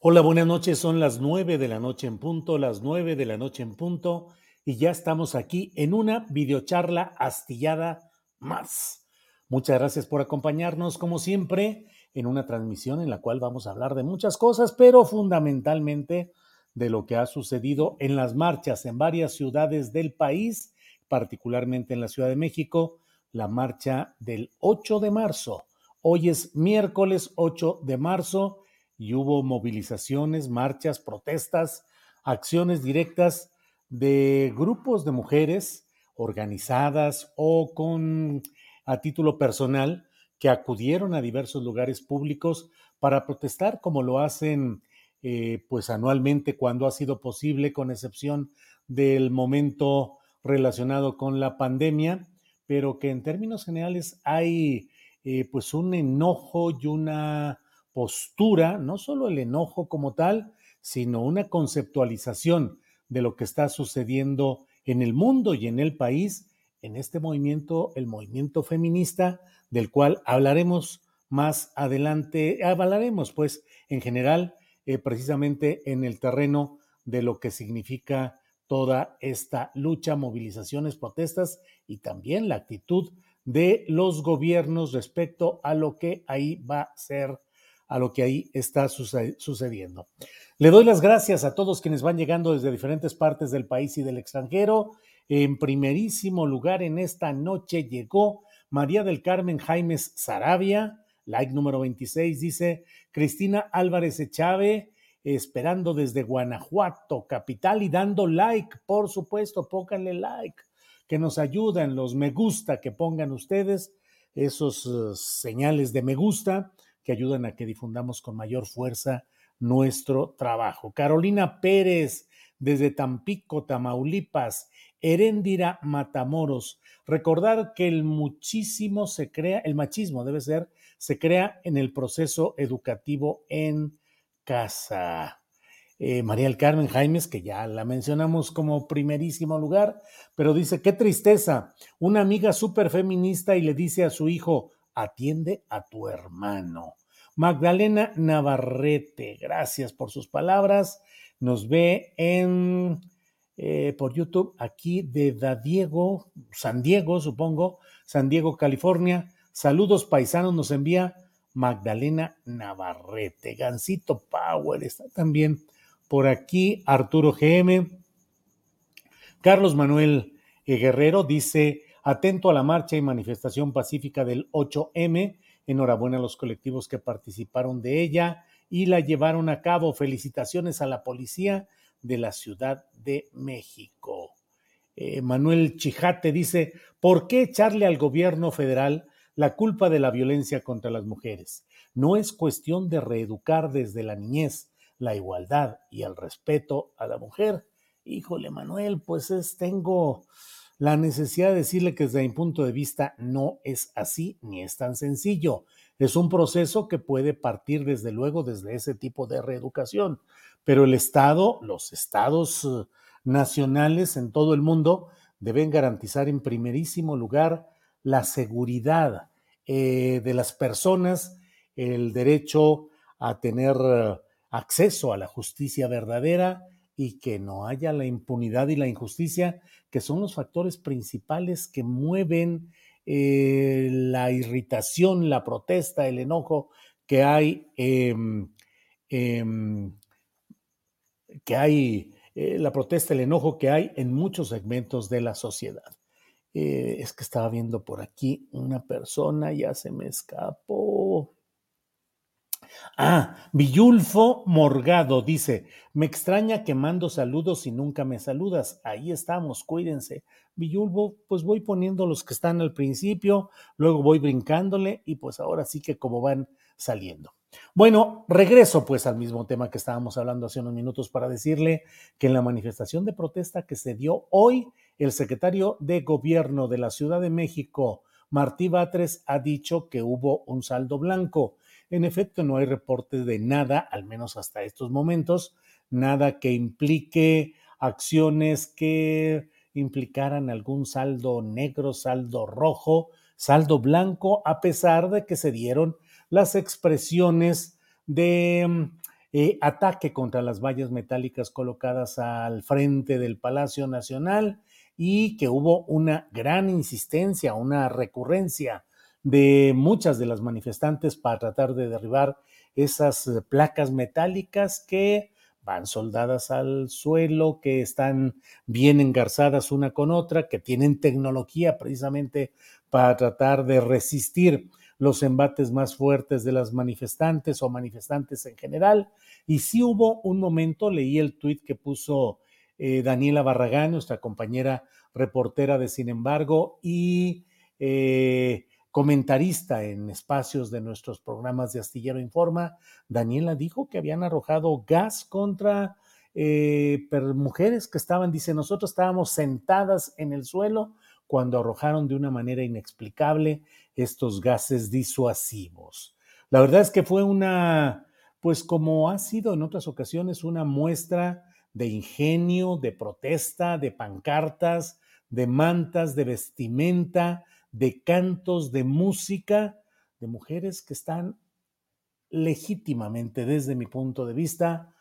Hola, buenas noches. Son las nueve de la noche en punto, las nueve de la noche en punto, y ya estamos aquí en una videocharla astillada más. Muchas gracias por acompañarnos, como siempre, en una transmisión en la cual vamos a hablar de muchas cosas, pero fundamentalmente de lo que ha sucedido en las marchas en varias ciudades del país, particularmente en la Ciudad de México, la marcha del 8 de marzo. Hoy es miércoles 8 de marzo y hubo movilizaciones, marchas, protestas, acciones directas de grupos de mujeres organizadas o con a título personal que acudieron a diversos lugares públicos para protestar como lo hacen eh, pues anualmente cuando ha sido posible con excepción del momento relacionado con la pandemia pero que en términos generales hay eh, pues un enojo y una postura, no solo el enojo como tal, sino una conceptualización de lo que está sucediendo en el mundo y en el país, en este movimiento, el movimiento feminista, del cual hablaremos más adelante, hablaremos pues en general, eh, precisamente en el terreno de lo que significa toda esta lucha, movilizaciones, protestas y también la actitud de los gobiernos respecto a lo que ahí va a ser a lo que ahí está sucediendo. Le doy las gracias a todos quienes van llegando desde diferentes partes del país y del extranjero. En primerísimo lugar en esta noche llegó María del Carmen Jaimes Sarabia, like número 26, dice Cristina Álvarez Echave, esperando desde Guanajuato, capital, y dando like, por supuesto, pónganle like, que nos ayudan los me gusta que pongan ustedes, esos uh, señales de me gusta que ayudan a que difundamos con mayor fuerza nuestro trabajo. Carolina Pérez, desde Tampico, Tamaulipas, Heréndira Matamoros. Recordar que el muchísimo se crea, el machismo debe ser, se crea en el proceso educativo en casa. Eh, María del Carmen Jaimes, que ya la mencionamos como primerísimo lugar, pero dice, qué tristeza, una amiga súper feminista y le dice a su hijo, atiende a tu hermano. Magdalena Navarrete, gracias por sus palabras. Nos ve en eh, por YouTube aquí de Da Diego, San Diego, supongo, San Diego, California. Saludos paisanos, nos envía Magdalena Navarrete. Gancito Power está también por aquí. Arturo GM. Carlos Manuel Guerrero dice, atento a la marcha y manifestación pacífica del 8M Enhorabuena a los colectivos que participaron de ella y la llevaron a cabo. Felicitaciones a la policía de la Ciudad de México. Eh, Manuel Chijate dice, ¿por qué echarle al gobierno federal la culpa de la violencia contra las mujeres? No es cuestión de reeducar desde la niñez la igualdad y el respeto a la mujer. Híjole, Manuel, pues es, tengo la necesidad de decirle que desde mi punto de vista no es así ni es tan sencillo. Es un proceso que puede partir desde luego desde ese tipo de reeducación, pero el Estado, los estados eh, nacionales en todo el mundo deben garantizar en primerísimo lugar la seguridad, eh, de las personas el derecho a tener acceso a la justicia verdadera y que no haya la impunidad y la injusticia, que son los factores principales que mueven eh, la irritación, la protesta, el enojo que hay, em, em, que hay, eh, la protesta, el enojo que hay en muchos segmentos de la sociedad. Eh, es que estaba viendo por aquí una persona, ya se me escapó. Ah, Villulfo Morgado dice, me extraña que mando saludos y nunca me saludas. Ahí estamos, cuídense. Villulfo, pues voy poniendo los que están al principio, luego voy brincándole y pues ahora sí que como van saliendo. Bueno, regreso pues al mismo tema que estábamos hablando hace unos minutos para decirle que en la manifestación de protesta que se dio hoy, el secretario de Gobierno de la Ciudad de México, Martí Batres, ha dicho que hubo un saldo blanco. En efecto, no hay reporte de nada, al menos hasta estos momentos, nada que implique acciones que implicaran algún saldo negro, saldo rojo, saldo blanco, a pesar de que se dieron las expresiones de mm, eh, ataque contra las vallas metálicas colocadas al frente del Palacio Nacional y que hubo una gran insistencia, una recurrencia de muchas de las manifestantes para tratar de derribar esas eh, placas metálicas que van soldadas al suelo, que están bien engarzadas una con otra, que tienen tecnología precisamente para tratar de resistir los embates más fuertes de las manifestantes o manifestantes en general. Y sí hubo un momento, leí el tuit que puso eh, Daniela Barragán, nuestra compañera reportera de Sin embargo, y eh, comentarista en espacios de nuestros programas de Astillero Informa, Daniela dijo que habían arrojado gas contra eh, mujeres que estaban, dice, nosotros estábamos sentadas en el suelo cuando arrojaron de una manera inexplicable estos gases disuasivos. La verdad es que fue una, pues como ha sido en otras ocasiones, una muestra de ingenio, de protesta, de pancartas, de mantas, de vestimenta, de cantos, de música, de mujeres que están legítimamente, desde mi punto de vista,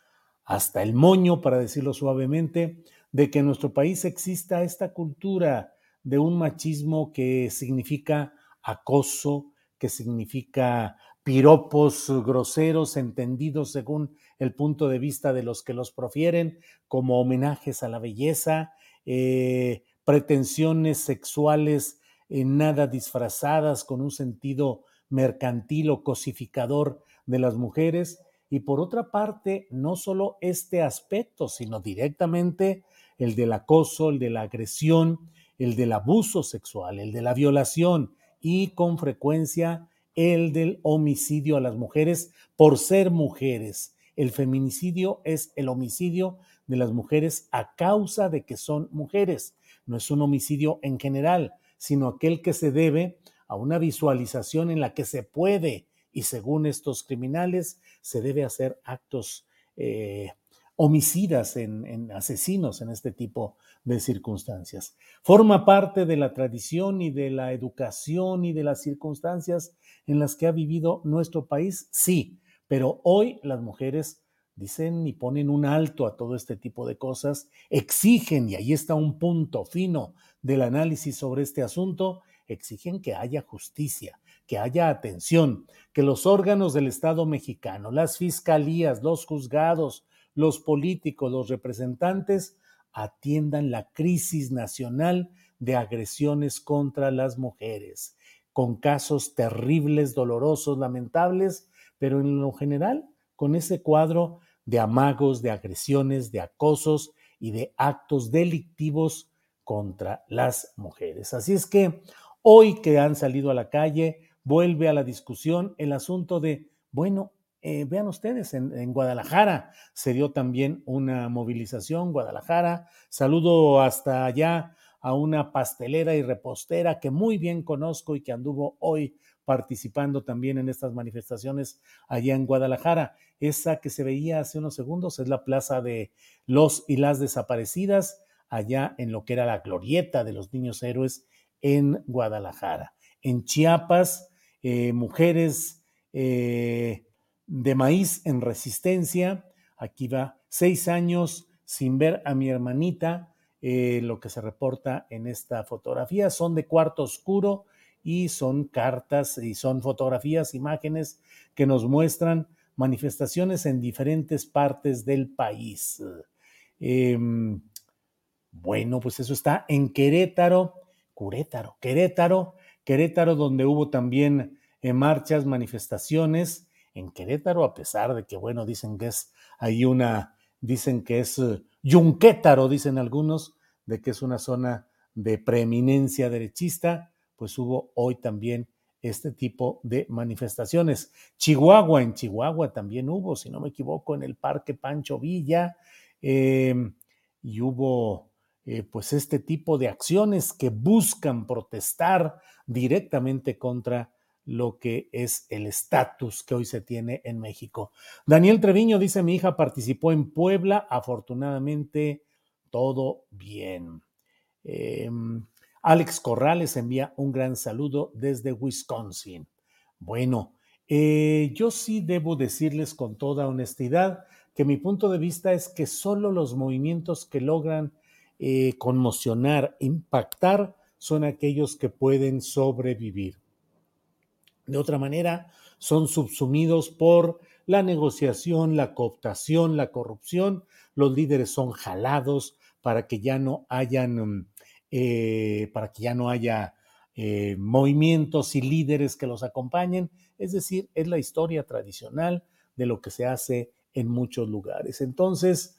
hasta el moño, para decirlo suavemente, de que en nuestro país exista esta cultura de un machismo que significa acoso, que significa piropos groseros entendidos según el punto de vista de los que los profieren como homenajes a la belleza, eh, pretensiones sexuales en nada disfrazadas con un sentido mercantil o cosificador de las mujeres. Y por otra parte, no solo este aspecto, sino directamente el del acoso, el de la agresión, el del abuso sexual, el de la violación y con frecuencia el del homicidio a las mujeres por ser mujeres. El feminicidio es el homicidio de las mujeres a causa de que son mujeres. No es un homicidio en general, sino aquel que se debe a una visualización en la que se puede, y según estos criminales, se debe hacer actos eh, homicidas, en, asesinos en este tipo de circunstancias. Forma parte de la tradición y de la educación y de las circunstancias en las que ha vivido nuestro país, sí, pero hoy las mujeres dicen y ponen un alto a todo este tipo de cosas, exigen, y ahí está un punto fino del análisis sobre este asunto, exigen que haya justicia, que haya atención, que los órganos del Estado mexicano, las fiscalías, los juzgados, los políticos, los representantes, atiendan la crisis nacional de agresiones contra las mujeres, con casos terribles, dolorosos, lamentables, pero en lo general con ese cuadro de amagos, de agresiones, de acosos y de actos delictivos contra las mujeres. Así es que hoy que han salido a la calle, vuelve a la discusión el asunto de, bueno, eh, vean ustedes, en, Guadalajara se dio también una movilización, Guadalajara, saludo hasta allá a una pastelera y repostera que muy bien conozco y que anduvo hoy participando también en estas manifestaciones allá en Guadalajara. Esa que se veía hace unos segundos es la plaza de los y las desaparecidas, allá en lo que era la glorieta de los niños héroes en Guadalajara. En Chiapas, eh, mujeres de maíz en resistencia. Aquí va seis años sin ver a mi hermanita. lo que se reporta en esta fotografía son de cuarto oscuro y son cartas y son fotografías, imágenes que nos muestran manifestaciones en diferentes partes del país. Em, bueno, pues eso está en Querétaro, Querétaro, Querétaro, Querétaro, donde hubo también eh, marchas, manifestaciones. En Querétaro, a pesar de que, bueno, dicen que es hay una, dicen que es uh, Yunquétaro, dicen algunos, de que es una zona de preeminencia derechista, pues hubo hoy también este tipo de manifestaciones. Chihuahua, en Chihuahua también hubo, si no me equivoco, en el Parque Pancho Villa, em, y hubo eh, pues este tipo de acciones que buscan protestar directamente contra lo que es el estatus que hoy se tiene en México. Daniel Treviño dice, mi hija participó en Puebla, afortunadamente todo bien. Em, Alex Corrales envía un gran saludo desde Wisconsin. Bueno, eh, yo sí debo decirles con toda honestidad que mi punto de vista es que solo los movimientos que logran eh, conmocionar, impactar, son aquellos que pueden sobrevivir. De otra manera, son subsumidos por la negociación, la cooptación, la corrupción. Los líderes son jalados para que ya no hayan mm, eh, para que ya no haya eh, movimientos y líderes que los acompañen. Es decir, es la historia tradicional de lo que se hace en muchos lugares. Entonces,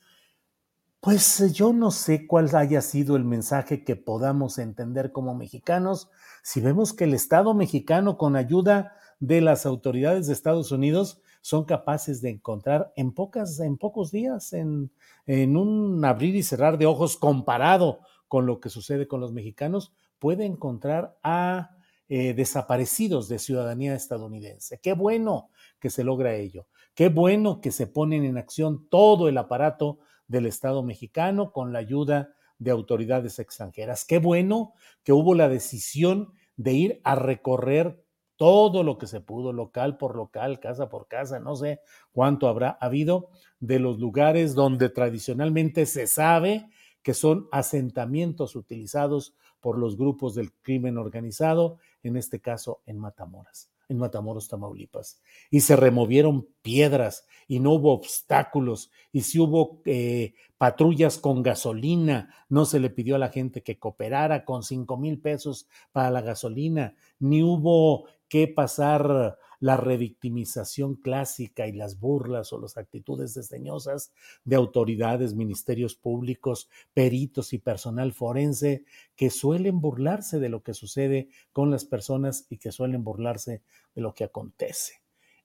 pues yo no sé cuál haya sido el mensaje que podamos entender como mexicanos si vemos que el Estado mexicano con ayuda de las autoridades de Estados Unidos son capaces de encontrar en, pocas, en pocos días, en, en un abrir y cerrar de ojos comparado con lo que sucede con los mexicanos, puede encontrar a eh, desaparecidos de ciudadanía estadounidense. Qué bueno que se logra ello. Qué bueno que se ponen en acción todo el aparato del Estado mexicano con la ayuda de autoridades extranjeras. Qué bueno que hubo la decisión de ir a recorrer todo lo que se pudo, local por local, casa por casa, no sé cuánto habrá habido, de los lugares donde tradicionalmente se sabe que son asentamientos utilizados por los grupos del crimen organizado, en este caso en Matamoras, en Matamoros, Tamaulipas. Y se removieron piedras y no hubo obstáculos. Y si hubo eh, patrullas con gasolina, no se le pidió a la gente que cooperara con cinco mil pesos para la gasolina, ni hubo que pasar la revictimización clásica y las burlas o las actitudes desdeñosas de autoridades, ministerios públicos, peritos y personal forense que suelen burlarse de lo que sucede con las personas y que suelen burlarse de lo que acontece.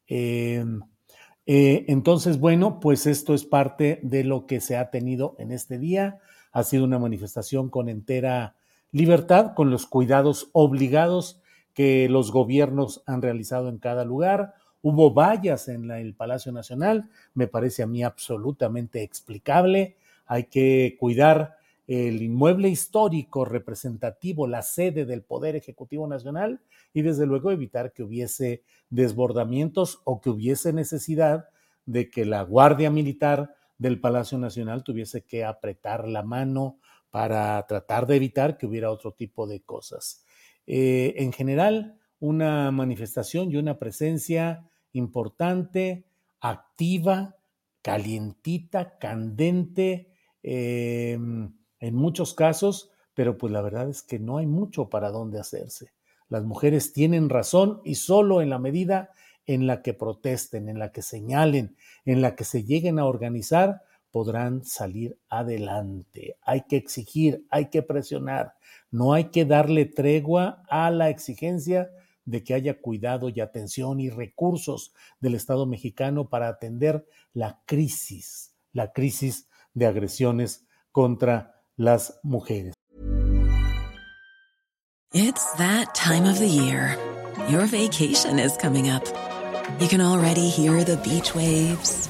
Em, eh, entonces, bueno, pues esto es parte de lo que se ha tenido en este día. Ha sido una manifestación con entera libertad, con los cuidados obligados que los gobiernos han realizado en cada lugar. Hubo vallas en el Palacio Nacional, me parece a mí absolutamente explicable. Hay que cuidar el inmueble histórico representativo, la sede del Poder Ejecutivo Nacional y desde luego evitar que hubiese desbordamientos o que hubiese necesidad de que la Guardia Militar del Palacio Nacional tuviese que apretar la mano para tratar de evitar que hubiera otro tipo de cosas. Eh, en general, una manifestación y una presencia importante, activa, calientita, candente, em, en muchos casos, pero pues la verdad es que no hay mucho para dónde hacerse. Las mujeres tienen razón y solo en la medida en la que protesten, en la que señalen, en la que se lleguen a organizar, podrán salir adelante. Hay que exigir, hay que presionar, no hay que darle tregua a la exigencia de que haya cuidado y atención y recursos del Estado mexicano para atender la crisis, la crisis de agresiones contra las mujeres. It's that time of the year. Your vacation is coming up. You can already hear the beach waves,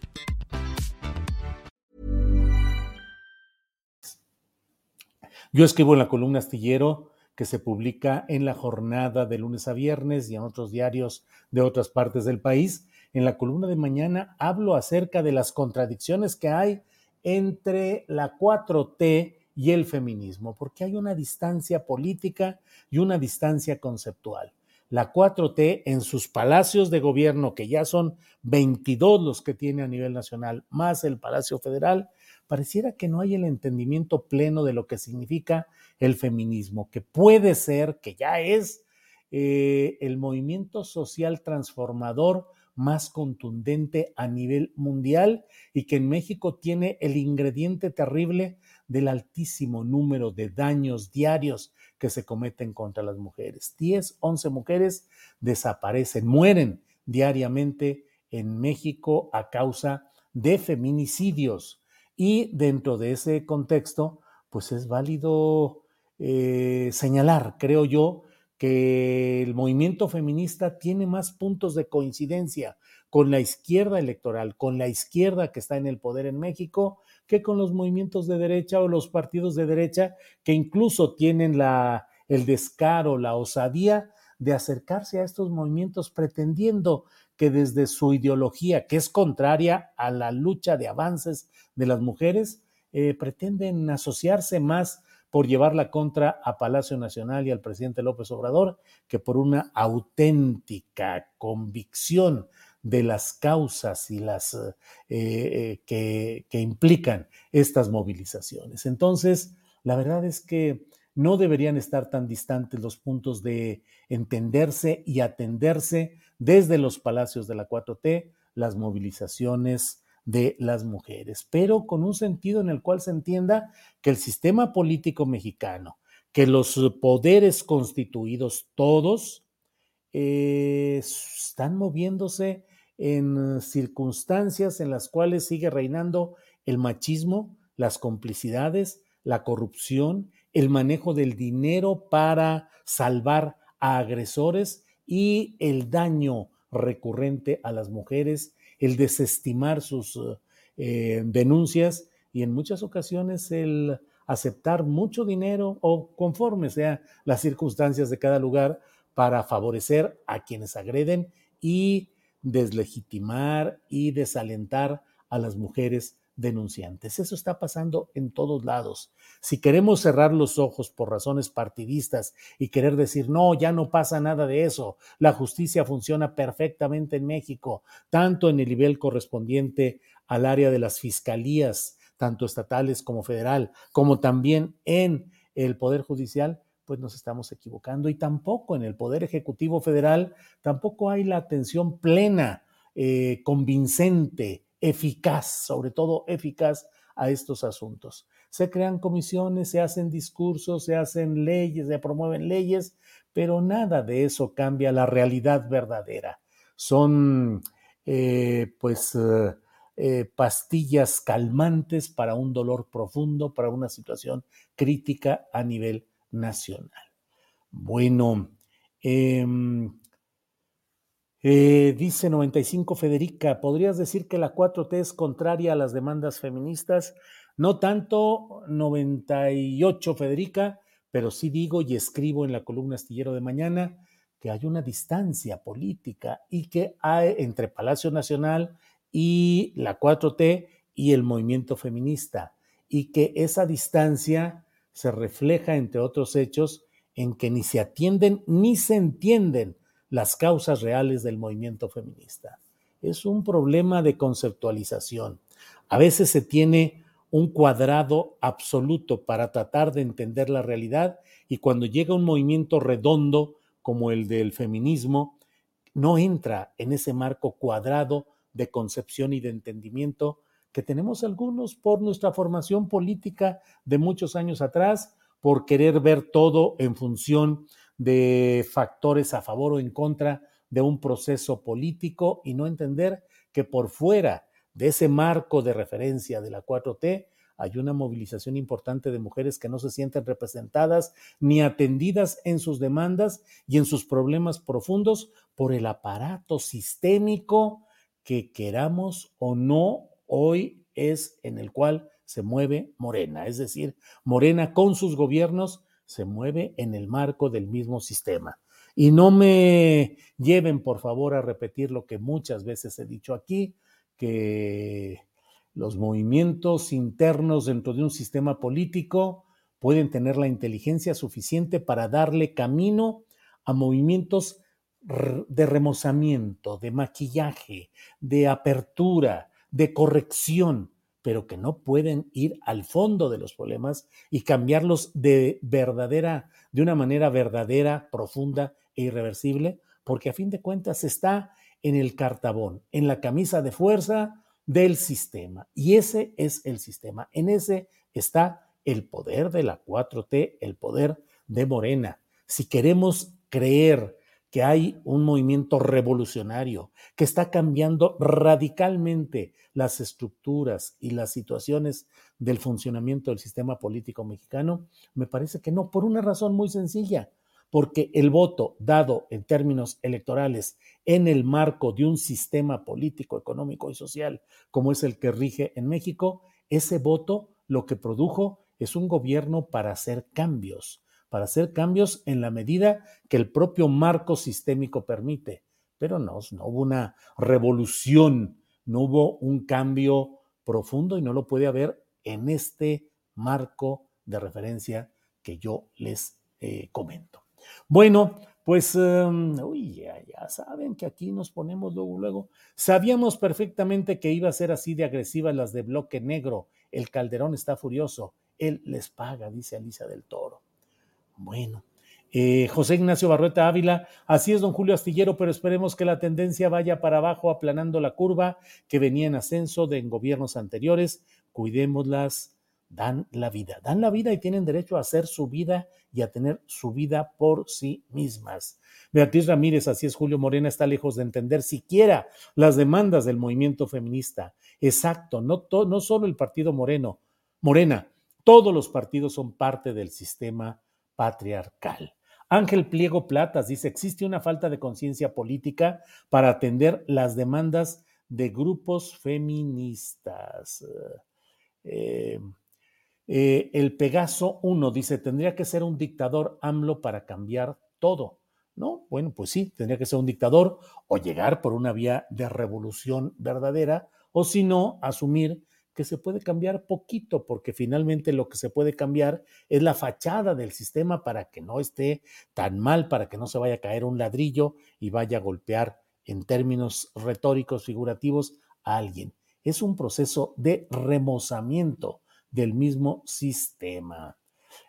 Yo escribo en la columna astillero que se publica en la jornada de lunes a viernes y en otros diarios de otras partes del país. En la columna de mañana hablo acerca de las contradicciones que hay entre la 4T y el feminismo, porque hay una distancia política y una distancia conceptual. La 4T en sus palacios de gobierno, que ya son 22 los que tiene a nivel nacional, más el Palacio Federal, pareciera que no hay el entendimiento pleno de lo que significa el feminismo, que puede ser, que ya es eh, el movimiento social transformador más contundente a nivel mundial y que en México tiene el ingrediente terrible del altísimo número de daños diarios que se cometen contra las mujeres. 10, 11 mujeres desaparecen, mueren diariamente en México a causa de feminicidios. Y dentro de ese contexto, pues es válido eh, señalar, creo yo, que el movimiento feminista tiene más puntos de coincidencia con la izquierda electoral, con la izquierda que está en el poder en México, que con los movimientos de derecha o los partidos de derecha que incluso tienen la, el descaro, la osadía de acercarse a estos movimientos pretendiendo que desde su ideología, que es contraria a la lucha de avances de las mujeres, eh, pretenden asociarse más por llevar la contra a Palacio Nacional y al presidente López Obrador que por una auténtica convicción de las causas y las eh, eh, que, que implican estas movilizaciones. Entonces, la verdad es que no deberían estar tan distantes los puntos de entenderse y atenderse desde los palacios de la 4T, las movilizaciones de las mujeres, pero con un sentido en el cual se entienda que el sistema político mexicano, que los poderes constituidos todos eh, están moviéndose en circunstancias en las cuales sigue reinando el machismo, las complicidades, la corrupción, el manejo del dinero para salvar a agresores y el daño recurrente a las mujeres, el desestimar sus eh, denuncias y en muchas ocasiones el aceptar mucho dinero o conforme sean las circunstancias de cada lugar para favorecer a quienes agreden y deslegitimar y desalentar a las mujeres denunciantes. Eso está pasando en todos lados. Si queremos cerrar los ojos por razones partidistas y querer decir, no, ya no pasa nada de eso, la justicia funciona perfectamente en México, tanto en el nivel correspondiente al área de las fiscalías, tanto estatales como federal, como también en el Poder Judicial, pues nos estamos equivocando. Y tampoco en el Poder Ejecutivo Federal, tampoco hay la atención plena, eh, convincente, eficaz, sobre todo eficaz a estos asuntos. Se crean comisiones, se hacen discursos, se hacen leyes, se promueven leyes, pero nada de eso cambia la realidad verdadera. Son eh, pues eh, eh, pastillas calmantes para un dolor profundo, para una situación crítica a nivel nacional. Bueno, em, eh, dice 95 Federica, ¿podrías decir que la 4T es contraria a las demandas feministas? No tanto 98 Federica, pero sí digo y escribo en la columna astillero de mañana que hay una distancia política y que hay entre Palacio Nacional y la 4T y el movimiento feminista y que esa distancia se refleja, entre otros hechos, en que ni se atienden ni se entienden las causas reales del movimiento feminista. Es un problema de conceptualización. A veces se tiene un cuadrado absoluto para tratar de entender la realidad y cuando llega un movimiento redondo como el del feminismo, no entra en ese marco cuadrado de concepción y de entendimiento que tenemos algunos por nuestra formación política de muchos años atrás, por querer ver todo en función de factores a favor o en contra de un proceso político y no entender que por fuera de ese marco de referencia de la 4T hay una movilización importante de mujeres que no se sienten representadas ni atendidas en sus demandas y en sus problemas profundos por el aparato sistémico que queramos o no hoy es en el cual se mueve Morena. Es decir, Morena con sus gobiernos se mueve en el marco del mismo sistema. Y no me lleven, por favor, a repetir lo que muchas veces he dicho aquí, que los movimientos internos dentro de un sistema político pueden tener la inteligencia suficiente para darle camino a movimientos de remozamiento, de maquillaje, de apertura, de corrección, pero que no pueden ir al fondo de los problemas y cambiarlos de verdadera, de una manera verdadera, profunda e irreversible, porque a fin de cuentas está en el cartabón, en la camisa de fuerza del sistema. Y ese es el sistema. En ese está el poder de la 4T, el poder de Morena. Si queremos creer que hay un movimiento revolucionario que está cambiando radicalmente las estructuras y las situaciones del funcionamiento del sistema político mexicano, me parece que no, por una razón muy sencilla, porque el voto dado en términos electorales en el marco de un sistema político, económico y social como es el que rige en México, ese voto lo que produjo es un gobierno para hacer cambios, para hacer cambios en la medida que el propio marco sistémico permite. Pero no, no hubo una revolución, no hubo un cambio profundo y no lo puede haber en este marco de referencia que yo les eh, comento. Bueno, pues, em, uy, ya, ya, saben que aquí nos ponemos luego, luego. Sabíamos perfectamente que iba a ser así de agresiva las de bloque negro. El Calderón está furioso. Él les paga, dice Alicia del Toro. Bueno, eh, José Ignacio Barrueta Ávila, así es, don Julio Astillero, pero esperemos que la tendencia vaya para abajo, aplanando la curva que venía en ascenso de en gobiernos anteriores. Cuidémoslas, dan la vida, dan la vida y tienen derecho a hacer su vida y a tener su vida por sí mismas. Beatriz Ramírez, así es, Julio Morena está lejos de entender siquiera las demandas del movimiento feminista. Exacto, no, no solo el partido Moreno, Morena, todos los partidos son parte del sistema patriarcal. Ángel Pliego Platas dice, existe una falta de conciencia política para atender las demandas de grupos feministas. Eh, eh, el Pegaso 1 dice, tendría que ser un dictador AMLO para cambiar todo. ¿No? Bueno, pues sí, tendría que ser un dictador o llegar por una vía de revolución verdadera, o si no, asumir que se puede cambiar poquito, porque finalmente lo que se puede cambiar es la fachada del sistema para que no esté tan mal, para que no se vaya a caer un ladrillo y vaya a golpear en términos retóricos, figurativos, a alguien. Es un proceso de remozamiento del mismo sistema.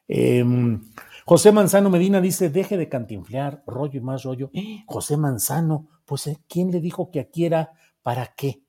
Em, José Manzano Medina dice, deje de cantinflear, rollo y más rollo. ¡Eh! José Manzano, pues ¿eh? ¿quién le dijo que aquí era para qué?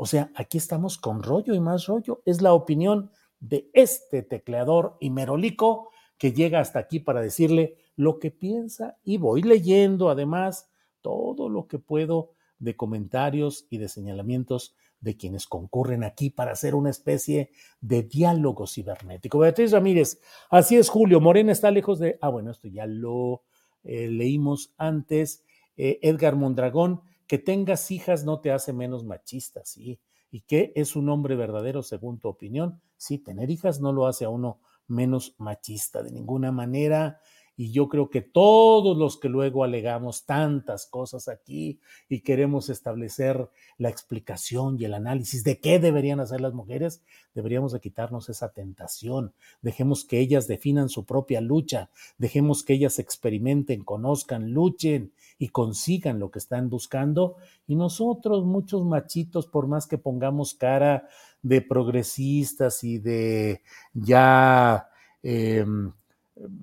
O sea, aquí estamos con rollo y más rollo. Es la opinión de este tecleador y merolico que llega hasta aquí para decirle lo que piensa y voy leyendo además todo lo que puedo de comentarios y de señalamientos de quienes concurren aquí para hacer una especie de diálogo cibernético. Beatriz Ramírez, así es, Julio. Morena está lejos de. Ah, bueno, esto ya lo eh, leímos antes. Eh, Edgar Mondragón, que tengas hijas no te hace menos machista, sí. ¿Y qué es un hombre verdadero según tu opinión? Sí, tener hijas no lo hace a uno menos machista de ninguna manera y yo creo que todos los que luego alegamos tantas cosas aquí y queremos establecer la explicación y el análisis de qué deberían hacer las mujeres, deberíamos de quitarnos esa tentación. Dejemos que ellas definan su propia lucha, dejemos que ellas experimenten, conozcan, luchen y consigan lo que están buscando. Y nosotros, muchos machitos, por más que pongamos cara de progresistas y de ya, em,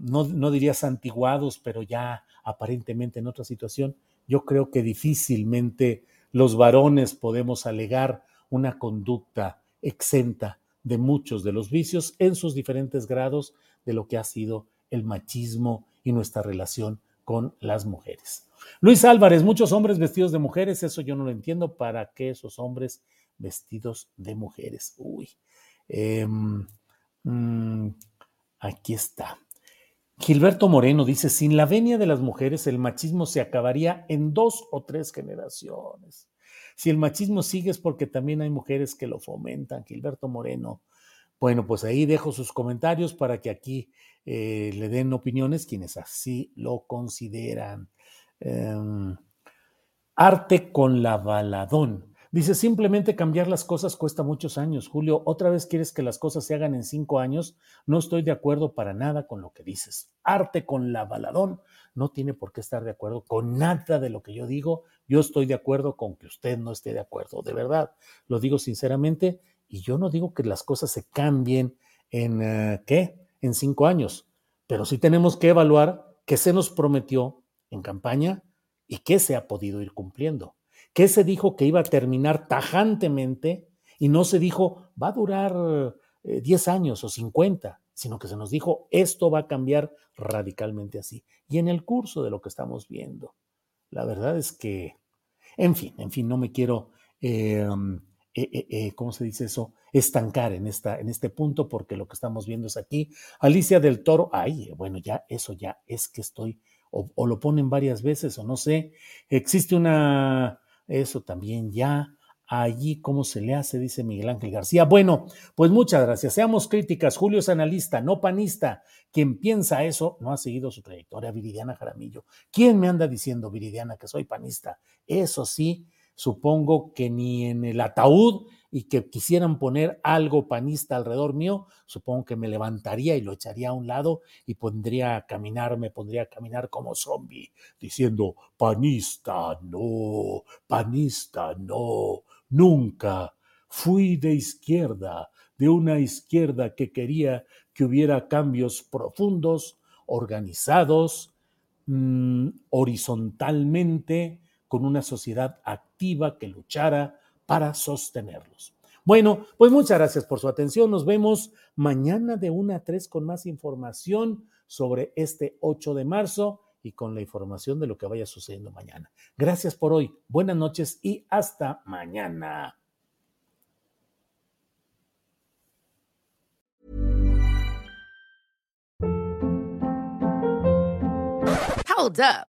no, no diría santiguados, pero ya aparentemente en otra situación, yo creo que difícilmente los varones podemos alegar una conducta exenta de muchos de los vicios en sus diferentes grados de lo que ha sido el machismo y nuestra relación con las mujeres. Luis Álvarez, muchos hombres vestidos de mujeres, eso yo no lo entiendo. ¿Para qué esos hombres vestidos de mujeres? Uy. Em, mm, aquí está. Gilberto Moreno dice, sin la venia de las mujeres, el machismo se acabaría en dos o tres generaciones. Si el machismo sigue es porque también hay mujeres que lo fomentan. Gilberto Moreno. Bueno, pues ahí dejo sus comentarios para que aquí eh, le den opiniones quienes así lo consideran. Em, arte con la baladón. Dice, simplemente cambiar las cosas cuesta muchos años. Julio, otra vez quieres que las cosas se hagan en cinco años. No estoy de acuerdo para nada con lo que dices. Arte con la baladón. No tiene por qué estar de acuerdo con nada de lo que yo digo. Yo estoy de acuerdo con que usted no esté de acuerdo. De verdad, lo digo sinceramente. Y yo no digo que las cosas se cambien en, eh, ¿qué? En cinco años. Pero sí tenemos que evaluar qué se nos prometió en campaña y qué se ha podido ir cumpliendo. ¿Qué se dijo que iba a terminar tajantemente y no se dijo va a durar 10 eh, años o 50, sino que se nos dijo esto va a cambiar radicalmente así. Y en el curso de lo que estamos viendo, la verdad es que, en fin, en fin, no me quiero, em, eh, eh, ¿cómo se dice eso? Estancar en, esta, en este punto porque lo que estamos viendo es aquí. Alicia del Toro, ay, bueno, ya, eso ya es que estoy o, lo ponen varias veces o no sé. Existe una, eso también ya. Allí, ¿cómo se le hace? Dice Miguel Ángel García. Bueno, pues muchas gracias. Seamos críticas. Julio es analista, no panista. Quien piensa eso no ha seguido su trayectoria. Viridiana Jaramillo. ¿Quién me anda diciendo, Viridiana, que soy panista? Eso sí, supongo que ni en el ataúd y que quisieran poner algo panista alrededor mío, supongo que me levantaría y lo echaría a un lado y pondría a caminar, me pondría a caminar como zombie, diciendo, panista, no, panista, no, nunca. Fui de izquierda, de una izquierda que quería que hubiera cambios profundos, organizados, mm, horizontalmente, con una sociedad que luchara para sostenerlos. Bueno, pues muchas gracias por su atención. Nos vemos mañana de 1 a 3 con más información sobre este 8 de marzo y con la información de lo que vaya sucediendo mañana. Gracias por hoy. Buenas noches y hasta mañana. Hold up.